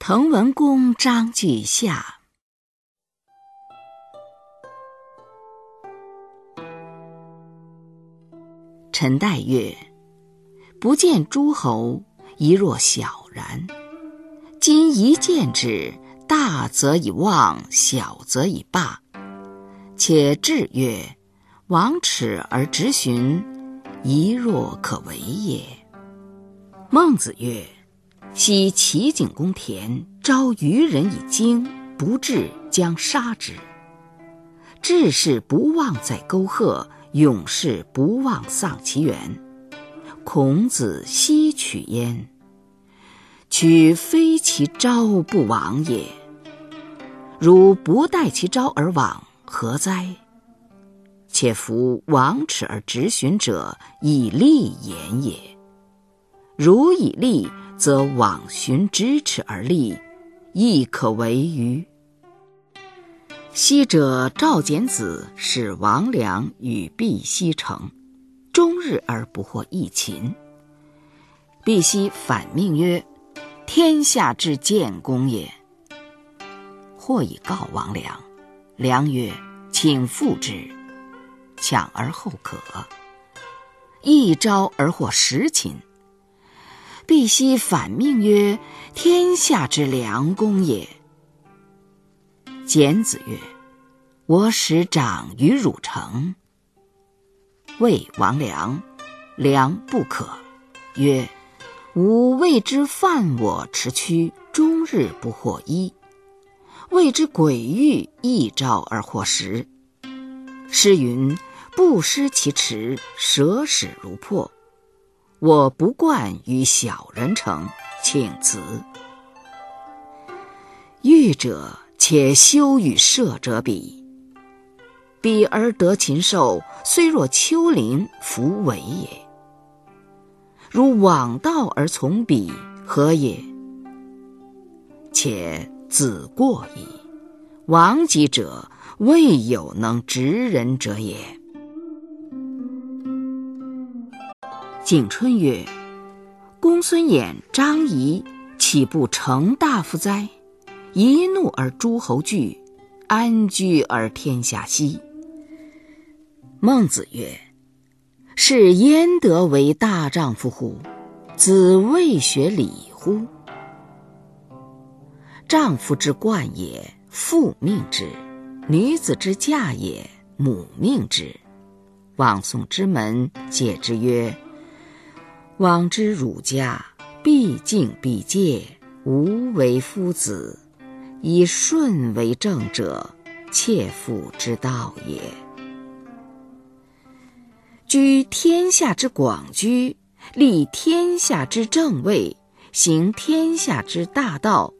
滕文公章句下。陈代曰：“不见诸侯，一若小然。今一见之，大则以望，小则以霸。且至曰：‘王耻而直寻，一若可为也。’”孟子曰。昔齐景公田招渔人以经，不至将杀之。志士不忘在沟壑，勇士不忘丧其源。孔子奚取焉？取非其招不往也。如不待其招而往，何哉？且夫往耻而直循者，以利言也。如以利。则往循咫尺而立，亦可为于。昔者赵简子使王良与毕奚成，终日而不获一秦。毕奚反命曰：“天下之建功也。”或以告王良，良曰：“请复之，抢而后可。”一朝而获十秦。毕奚反命曰：“天下之良公也。”简子曰：“我使长于汝城。”谓王良，良不可。曰：“吾谓之犯我持躯，终日不获一；谓之鬼域，一朝而获十。诗云：‘不失其持，舍使如破。’”我不惯与小人成，请辞。欲者且修与射者比，比而得禽兽，虽若丘陵，弗为也。如往道而从彼，何也？且子过矣。亡己者，未有能执人者也。景春曰：“公孙衍、张仪岂不成大夫哉？一怒而诸侯惧，安居而天下息。”孟子曰：“是焉得为大丈夫乎？子未学礼乎？丈夫之冠也，父命之；女子之嫁也，母命之。望宋之门，解之曰。”往之儒家，必敬必戒，无为夫子，以顺为正者，切腹之道也。居天下之广居，立天下之正位，行天下之大道，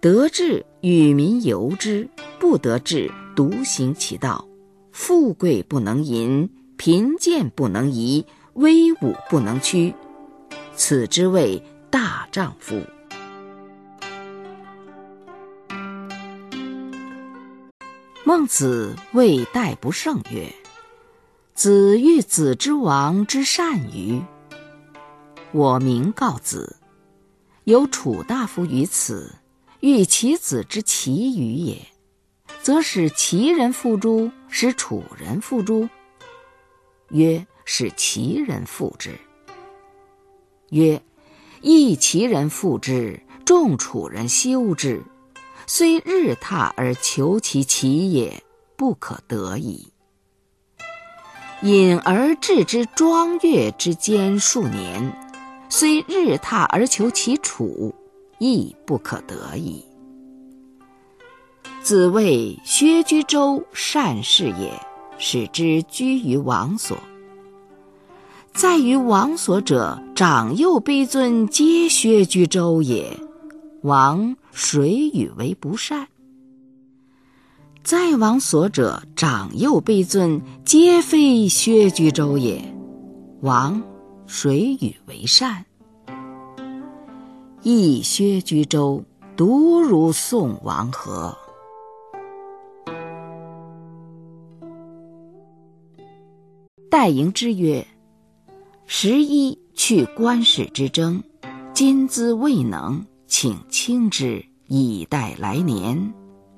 得志与民由之，不得志独行其道。富贵不能淫，贫贱不能移。威武不能屈，此之谓大丈夫。孟子谓戴不胜曰：“子欲子之王之善于？我明告子，有楚大夫于此，欲其子之其余也，则使齐人负诸？使楚人负诸？”曰。使其人复之。曰：亦其人复之，众楚人修之，虽日踏而求其其也，不可得矣。隐而治之庄乐之间数年，虽日踏而求其楚，亦不可得矣。子谓薛居周善事也，使之居于王所。在于王所者，长幼卑尊皆薛居周也。王谁与为不善？在王所者，长幼卑尊皆非薛居周也。王谁与为善？亦薛居周，独如宋王何？戴迎之曰。十一去官事之争，今兹未能，请清之，以待来年。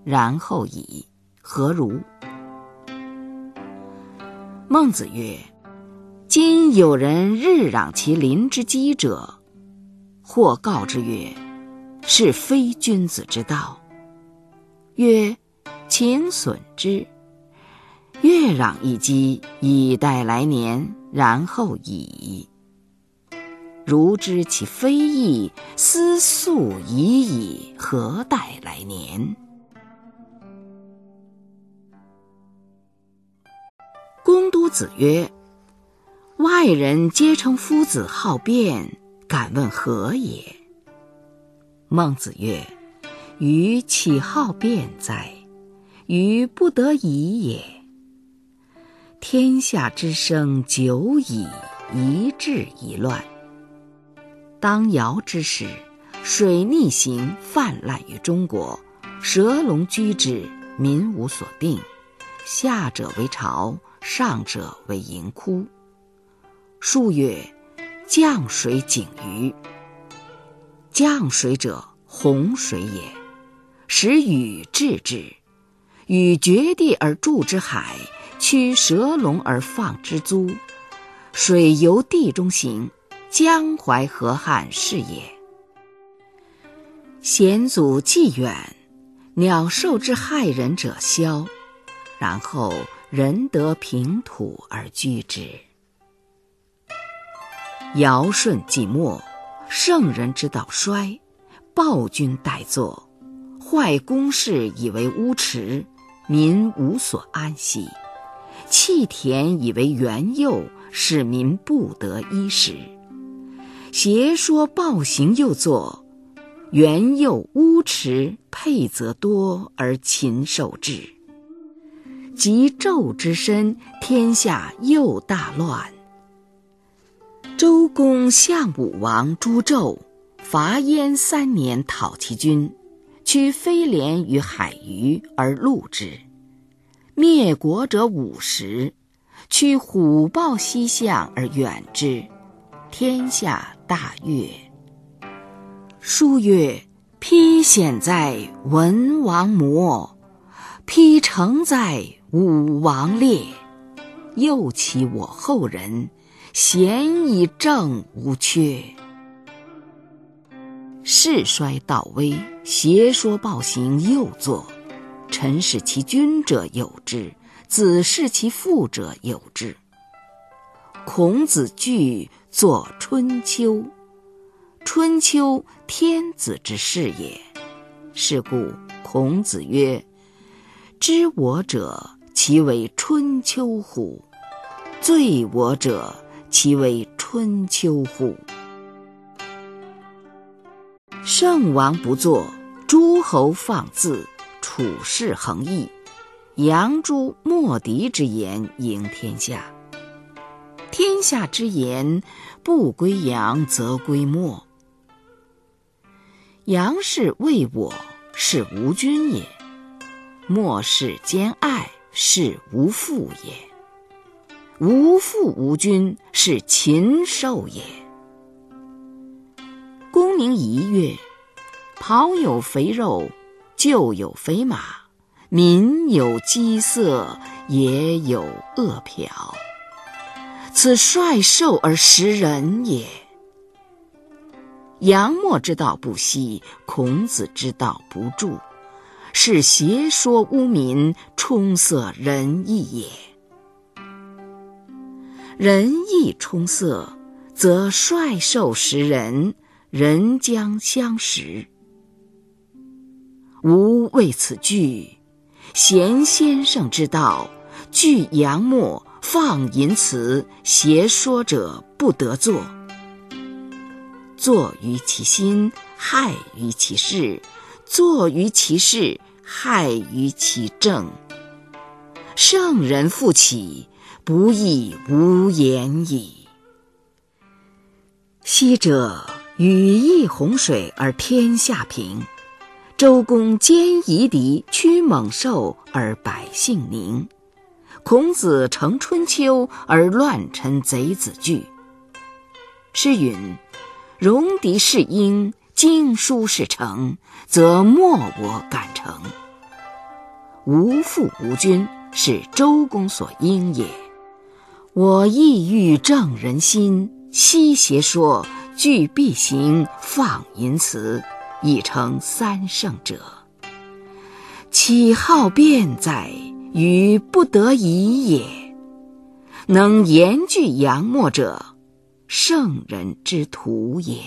然后已，何如？孟子曰：“今有人日攘其邻之饥者，或告之曰：‘是非君子之道。’曰：‘请损之。’越攘一击，以待来年。然后已。如知其非义，思速已矣，何待来年？”公都子曰：“外人皆称夫子好辩，敢问何也？”孟子曰：“予岂好辩哉？予不得已也。天下之生久矣，一治一乱。当尧之时，水逆行泛滥于中国，蛇龙居之，民无所定。下者为巢。”上者为盈窟，数月，降水井鱼。降水者，洪水也，使禹治之。禹掘地而筑之海，驱蛇龙而放之租，水由地中行，江淮河汉是也。先祖既远，鸟兽之害人者消，然后。人得平土而居之。尧舜既没，圣人之道衰，暴君代作，坏宫室以为乌池，民无所安息；弃田以为园囿，使民不得衣食。邪说暴行又作，园囿乌池配则多而禽兽至。及纣之身，天下又大乱。周公相武王诛纣，伐燕三年，讨其军，取飞廉于海隅而戮之。灭国者五十，驱虎豹犀象而远之，天下大悦。书曰：“披险在文王魔，披成在。”武王烈，又其我后人，贤以正无缺。世衰道危，邪说暴行又作，臣视其君者有之，子视其父者有之。孔子惧作《春秋》，春秋天子之事也，是故孔子曰：“知我者。”其为春秋乎？罪我者，其为春秋乎？圣王不作，诸侯放肆，处事横溢，扬诸莫敌之言，赢天下。天下之言，不归杨则归莫。杨氏为我，是无君也；莫氏兼爱。是无父也，无父无君，是禽兽也。公名一月：“庖有肥肉，厩有肥马，民有饥色，也有饿殍。此率兽而食人也。杨墨之道不息，孔子之道不著。”是邪说污民，充塞仁义也。仁义充塞，则率兽食人，人将相食。吾为此惧。贤先生之道，惧杨墨放淫辞，邪说者不得作。作于其心，害于其事。作于其事，害于其政。圣人复起，不亦无言矣。昔者禹抑洪水而天下平，周公兼夷狄驱猛兽而百姓宁，孔子成春秋而乱臣贼子惧。诗云：“戎狄是鹰。”经书是成，则莫我敢成。无父无君，是周公所应也。我意欲正人心，悉邪说，具必行，放淫辞，以成三圣者。岂好辩哉？于不得已也。能言句扬墨者，圣人之徒也。